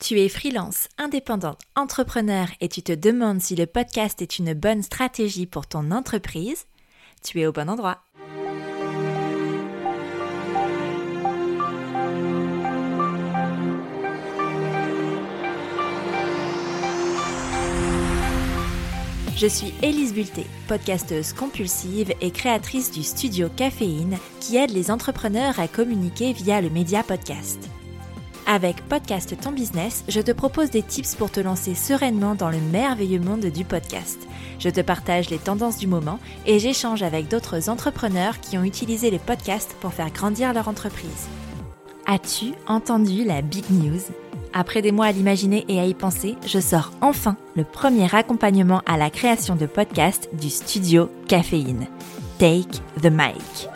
Tu es freelance, indépendant, entrepreneur et tu te demandes si le podcast est une bonne stratégie pour ton entreprise Tu es au bon endroit. Je suis Élise Bulté, podcasteuse compulsive et créatrice du studio Caféine qui aide les entrepreneurs à communiquer via le média podcast. Avec Podcast Ton Business, je te propose des tips pour te lancer sereinement dans le merveilleux monde du podcast. Je te partage les tendances du moment et j'échange avec d'autres entrepreneurs qui ont utilisé les podcasts pour faire grandir leur entreprise. As-tu entendu la big news? Après des mois à l'imaginer et à y penser, je sors enfin le premier accompagnement à la création de podcasts du studio Caféine. Take the mic.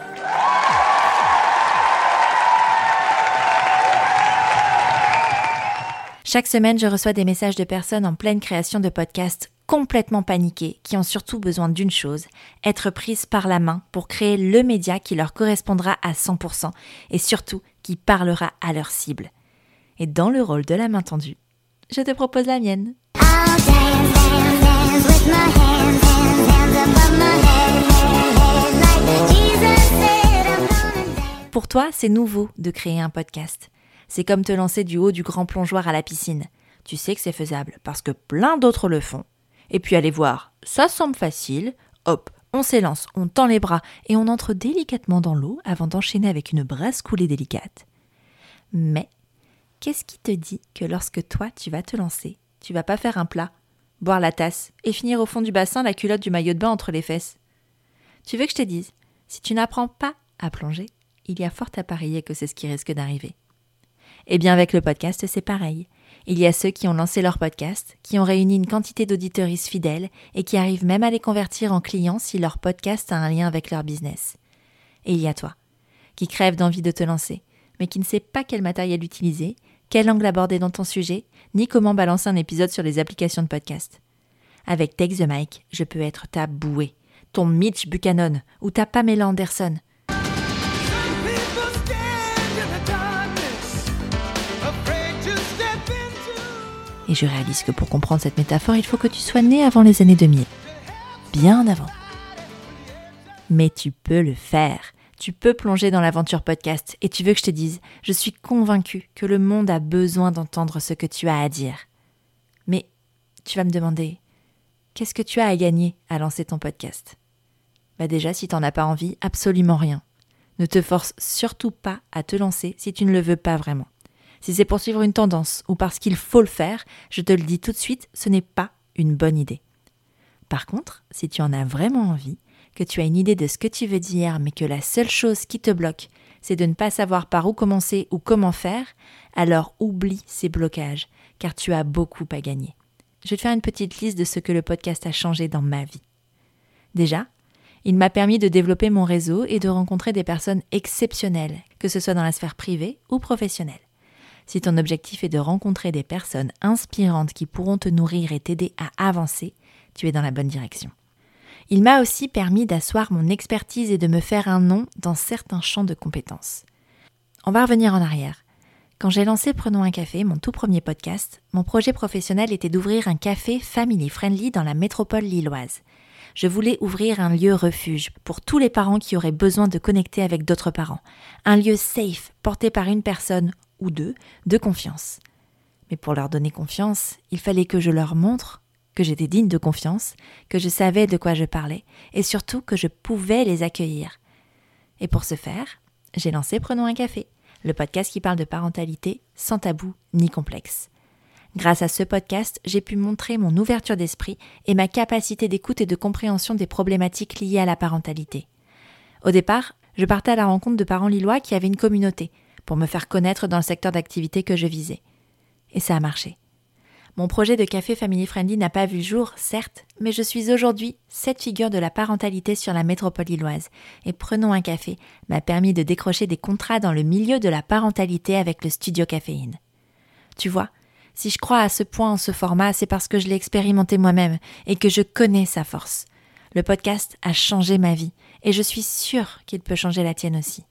Chaque semaine, je reçois des messages de personnes en pleine création de podcasts complètement paniquées, qui ont surtout besoin d'une chose, être prises par la main pour créer le média qui leur correspondra à 100% et surtout qui parlera à leur cible. Et dans le rôle de la main tendue, je te propose la mienne. Pour toi, c'est nouveau de créer un podcast. C'est comme te lancer du haut du grand plongeoir à la piscine. Tu sais que c'est faisable parce que plein d'autres le font. Et puis aller voir, ça semble facile. Hop, on s'élance, on tend les bras et on entre délicatement dans l'eau avant d'enchaîner avec une brasse coulée délicate. Mais qu'est-ce qui te dit que lorsque toi tu vas te lancer, tu vas pas faire un plat, boire la tasse et finir au fond du bassin la culotte du maillot de bain entre les fesses? Tu veux que je te dise, si tu n'apprends pas à plonger, il y a fort à parier que c'est ce qui risque d'arriver. Eh bien avec le podcast, c'est pareil. Il y a ceux qui ont lancé leur podcast, qui ont réuni une quantité d'auditeuristes fidèles et qui arrivent même à les convertir en clients si leur podcast a un lien avec leur business. Et il y a toi, qui crève d'envie de te lancer, mais qui ne sait pas quel matériel utiliser, quel angle aborder dans ton sujet, ni comment balancer un épisode sur les applications de podcast. Avec Take the Mic, je peux être ta bouée, ton Mitch Buchanan ou ta Pamela Anderson. Et je réalise que pour comprendre cette métaphore, il faut que tu sois né avant les années 2000. Bien avant. Mais tu peux le faire. Tu peux plonger dans l'aventure podcast. Et tu veux que je te dise, je suis convaincue que le monde a besoin d'entendre ce que tu as à dire. Mais tu vas me demander, qu'est-ce que tu as à gagner à lancer ton podcast? Bah déjà, si t'en as pas envie, absolument rien. Ne te force surtout pas à te lancer si tu ne le veux pas vraiment. Si c'est pour suivre une tendance ou parce qu'il faut le faire, je te le dis tout de suite, ce n'est pas une bonne idée. Par contre, si tu en as vraiment envie, que tu as une idée de ce que tu veux dire, mais que la seule chose qui te bloque, c'est de ne pas savoir par où commencer ou comment faire, alors oublie ces blocages, car tu as beaucoup à gagner. Je vais te faire une petite liste de ce que le podcast a changé dans ma vie. Déjà, il m'a permis de développer mon réseau et de rencontrer des personnes exceptionnelles, que ce soit dans la sphère privée ou professionnelle. Si ton objectif est de rencontrer des personnes inspirantes qui pourront te nourrir et t'aider à avancer, tu es dans la bonne direction. Il m'a aussi permis d'asseoir mon expertise et de me faire un nom dans certains champs de compétences. On va revenir en arrière. Quand j'ai lancé Prenons un café, mon tout premier podcast, mon projet professionnel était d'ouvrir un café family friendly dans la métropole lilloise. Je voulais ouvrir un lieu refuge pour tous les parents qui auraient besoin de connecter avec d'autres parents. Un lieu safe, porté par une personne deux de confiance. Mais pour leur donner confiance, il fallait que je leur montre que j'étais digne de confiance, que je savais de quoi je parlais, et surtout que je pouvais les accueillir. Et pour ce faire, j'ai lancé Prenons un café, le podcast qui parle de parentalité sans tabou ni complexe. Grâce à ce podcast, j'ai pu montrer mon ouverture d'esprit et ma capacité d'écoute et de compréhension des problématiques liées à la parentalité. Au départ, je partais à la rencontre de parents lillois qui avaient une communauté, pour me faire connaître dans le secteur d'activité que je visais. Et ça a marché. Mon projet de café Family Friendly n'a pas vu le jour, certes, mais je suis aujourd'hui cette figure de la parentalité sur la métropole illoise. Et Prenons un café m'a permis de décrocher des contrats dans le milieu de la parentalité avec le studio caféine. Tu vois, si je crois à ce point en ce format, c'est parce que je l'ai expérimenté moi-même et que je connais sa force. Le podcast a changé ma vie et je suis sûre qu'il peut changer la tienne aussi.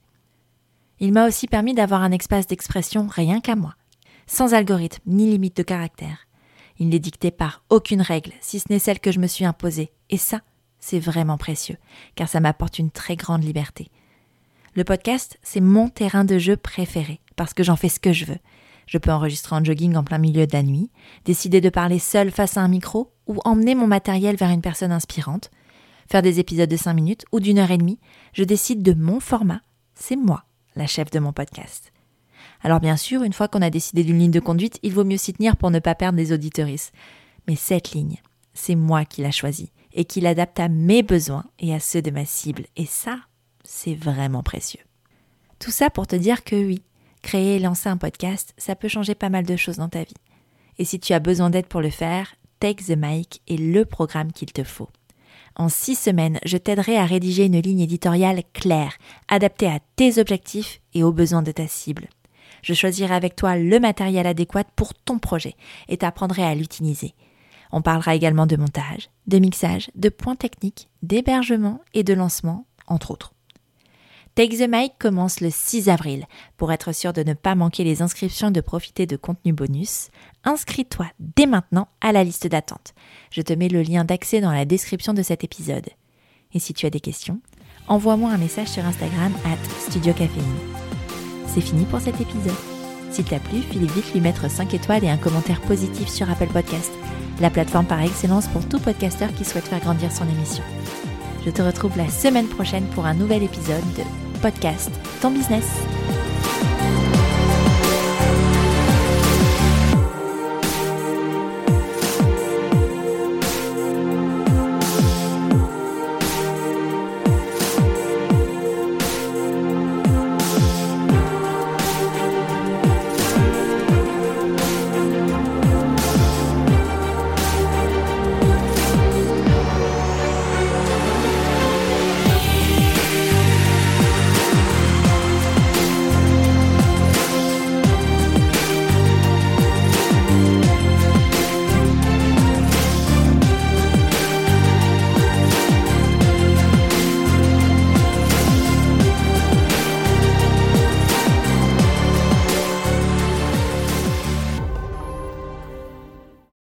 Il m'a aussi permis d'avoir un espace d'expression rien qu'à moi, sans algorithme ni limite de caractère. Il n'est dicté par aucune règle, si ce n'est celle que je me suis imposée. Et ça, c'est vraiment précieux, car ça m'apporte une très grande liberté. Le podcast, c'est mon terrain de jeu préféré, parce que j'en fais ce que je veux. Je peux enregistrer en jogging en plein milieu de la nuit, décider de parler seul face à un micro, ou emmener mon matériel vers une personne inspirante, faire des épisodes de 5 minutes ou d'une heure et demie. Je décide de mon format. C'est moi, la chef de mon podcast. Alors bien sûr, une fois qu'on a décidé d'une ligne de conduite, il vaut mieux s'y tenir pour ne pas perdre des auditorices. Mais cette ligne, c'est moi qui l'a choisie et qui l'adapte à mes besoins et à ceux de ma cible. Et ça, c'est vraiment précieux. Tout ça pour te dire que oui, créer et lancer un podcast, ça peut changer pas mal de choses dans ta vie. Et si tu as besoin d'aide pour le faire, Take the Mic est le programme qu'il te faut. En six semaines, je t'aiderai à rédiger une ligne éditoriale claire, adaptée à tes objectifs et aux besoins de ta cible. Je choisirai avec toi le matériel adéquat pour ton projet et t'apprendrai à l'utiliser. On parlera également de montage, de mixage, de points techniques, d'hébergement et de lancement, entre autres. Take the Mic commence le 6 avril. Pour être sûr de ne pas manquer les inscriptions et de profiter de contenus bonus, inscris-toi dès maintenant à la liste d'attente. Je te mets le lien d'accès dans la description de cet épisode. Et si tu as des questions, envoie-moi un message sur Instagram at Studio c'est fini pour cet épisode. S'il t'a plu, file vite lui mettre 5 étoiles et un commentaire positif sur Apple Podcast, la plateforme par excellence pour tout podcasteur qui souhaite faire grandir son émission. Je te retrouve la semaine prochaine pour un nouvel épisode de Podcast Ton Business.